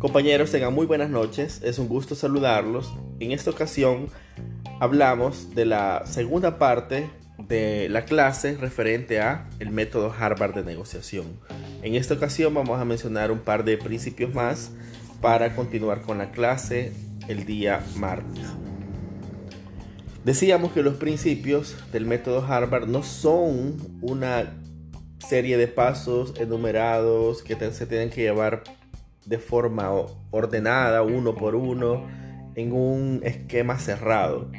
Compañeros, tengan muy buenas noches, es un gusto saludarlos. En esta ocasión hablamos de la segunda parte de la clase referente a el método Harvard de negociación. En esta ocasión vamos a mencionar un par de principios más para continuar con la clase el día martes. Decíamos que los principios del método Harvard no son una serie de pasos enumerados que se tienen que llevar de forma ordenada, uno por uno, en un esquema cerrado.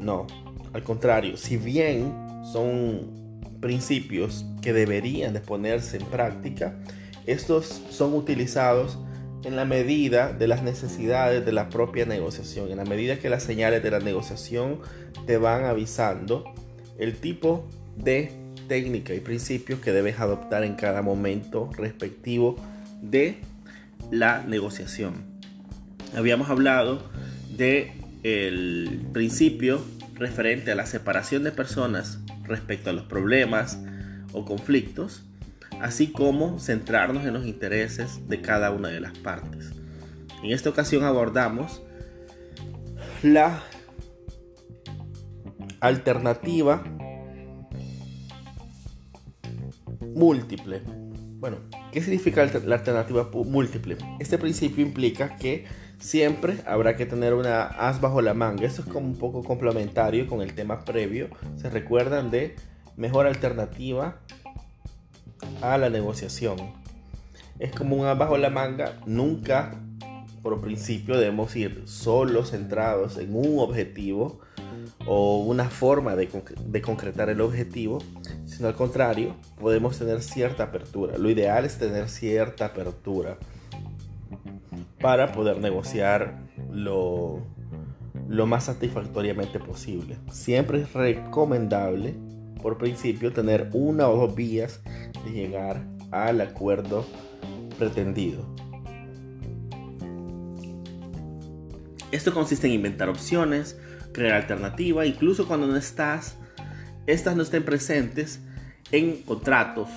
No, al contrario, si bien son principios que deberían de ponerse en práctica, estos son utilizados en la medida de las necesidades de la propia negociación, en la medida que las señales de la negociación te van avisando el tipo de técnica y principios que debes adoptar en cada momento respectivo de la negociación. Habíamos hablado de principio referente a la separación de personas respecto a los problemas o conflictos, así como centrarnos en los intereses de cada una de las partes. En esta ocasión abordamos la alternativa múltiple. Bueno, ¿qué significa la alternativa múltiple? Este principio implica que siempre habrá que tener una as bajo la manga. Eso es como un poco complementario con el tema previo. Se recuerdan de mejor alternativa a la negociación. Es como un as bajo la manga. Nunca, por principio, debemos ir solo centrados en un objetivo o una forma de, de concretar el objetivo, sino al contrario, podemos tener cierta apertura. Lo ideal es tener cierta apertura para poder negociar lo, lo más satisfactoriamente posible. Siempre es recomendable, por principio, tener una o dos vías de llegar al acuerdo pretendido. Esto consiste en inventar opciones, crear alternativa, incluso cuando no estás, estas no estén presentes en contratos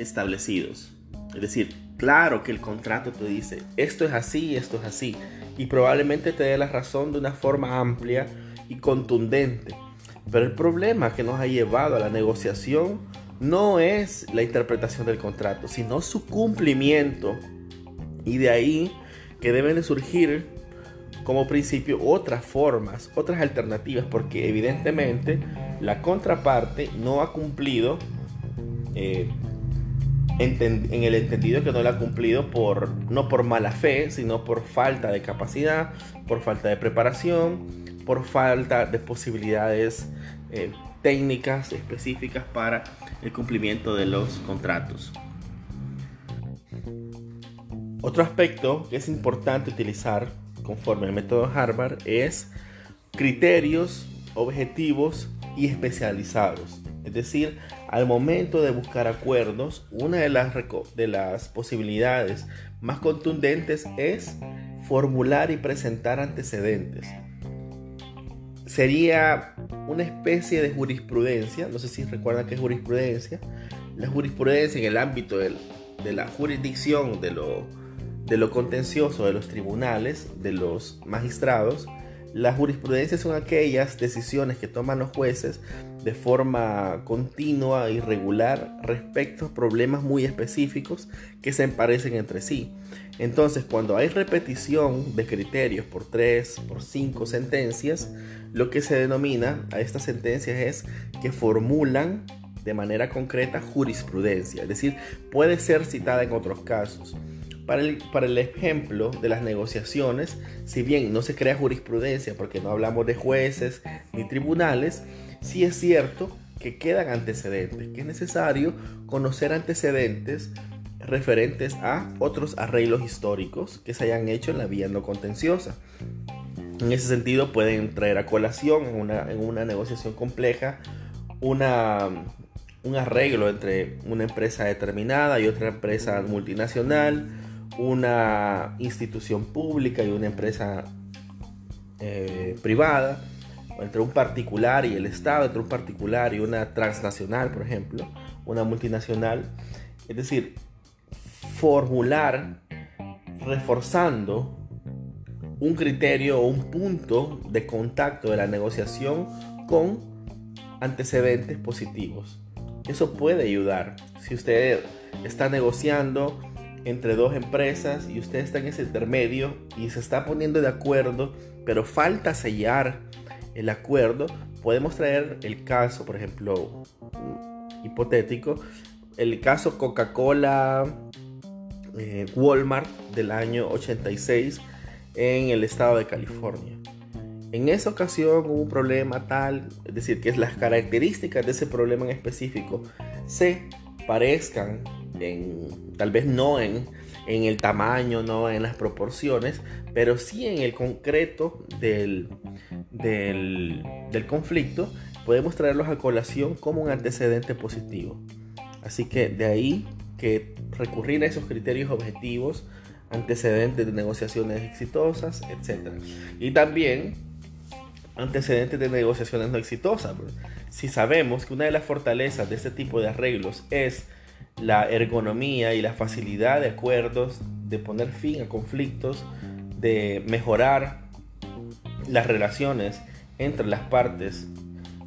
establecidos. Es decir, claro que el contrato te dice, esto es así, esto es así, y probablemente te dé la razón de una forma amplia y contundente. Pero el problema que nos ha llevado a la negociación no es la interpretación del contrato, sino su cumplimiento. Y de ahí que deben de surgir como principio otras formas, otras alternativas, porque evidentemente la contraparte no ha cumplido eh, en el entendido que no la ha cumplido por no por mala fe, sino por falta de capacidad, por falta de preparación, por falta de posibilidades eh, técnicas específicas para el cumplimiento de los contratos. Otro aspecto que es importante utilizar conforme al método Harvard es criterios objetivos y especializados. Es decir, al momento de buscar acuerdos, una de las, de las posibilidades más contundentes es formular y presentar antecedentes. Sería una especie de jurisprudencia, no sé si recuerdan qué es jurisprudencia, la jurisprudencia en el ámbito de la jurisdicción de lo, de lo contencioso de los tribunales, de los magistrados, las jurisprudencias son aquellas decisiones que toman los jueces de forma continua y regular respecto a problemas muy específicos que se parecen entre sí. Entonces, cuando hay repetición de criterios por tres, por cinco sentencias, lo que se denomina a estas sentencias es que formulan de manera concreta jurisprudencia, es decir, puede ser citada en otros casos. Para el, ejemplo de las negociaciones, si bien no se crea jurisprudencia porque no hablamos de jueces ni tribunales, sí es cierto que quedan antecedentes, que es necesario conocer antecedentes referentes a otros arreglos históricos que se hayan hecho en la vía no contenciosa. En ese sentido pueden traer a colación en una, en una negociación compleja una, un arreglo entre una empresa determinada y otra empresa multinacional, una institución pública y una empresa eh, privada, entre un particular y el Estado, entre un particular y una transnacional, por ejemplo, una multinacional. Es decir, formular, reforzando un criterio o un punto de contacto de la negociación con antecedentes positivos. Eso puede ayudar. Si usted está negociando entre dos empresas y usted está en ese intermedio y se está poniendo de acuerdo, pero falta sellar el acuerdo, podemos traer el caso, por ejemplo, hipotético, el caso Coca-Cola eh, Walmart del año 86 en el estado de California. En esa ocasión hubo un problema tal, es decir, que las características de ese problema en específico se parezcan, en, tal vez no en, en el tamaño, no en las proporciones, pero sí en el concreto del, del, del conflicto, podemos traerlos a colación como un antecedente positivo. Así que de ahí que recurrir a esos criterios objetivos, antecedentes de negociaciones exitosas, etc. Y también antecedentes de negociaciones no exitosas. Si sabemos que una de las fortalezas de este tipo de arreglos es la ergonomía y la facilidad de acuerdos, de poner fin a conflictos, de mejorar las relaciones entre las partes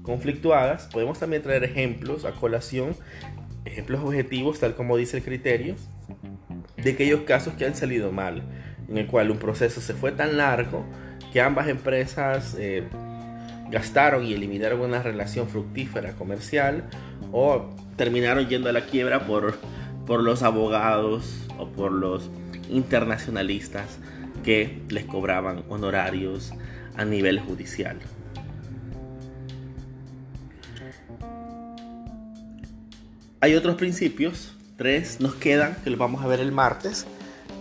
conflictuadas, podemos también traer ejemplos a colación, ejemplos objetivos, tal como dice el criterio, de aquellos casos que han salido mal, en el cual un proceso se fue tan largo que ambas empresas eh, gastaron y eliminaron una relación fructífera comercial o terminaron yendo a la quiebra por, por los abogados o por los internacionalistas que les cobraban honorarios a nivel judicial. Hay otros principios, tres nos quedan, que los vamos a ver el martes.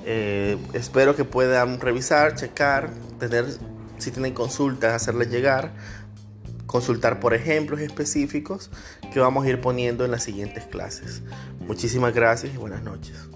Eh, espero que puedan revisar, checar, tener, si tienen consultas, hacerles llegar, consultar por ejemplos específicos que vamos a ir poniendo en las siguientes clases. Muchísimas gracias y buenas noches.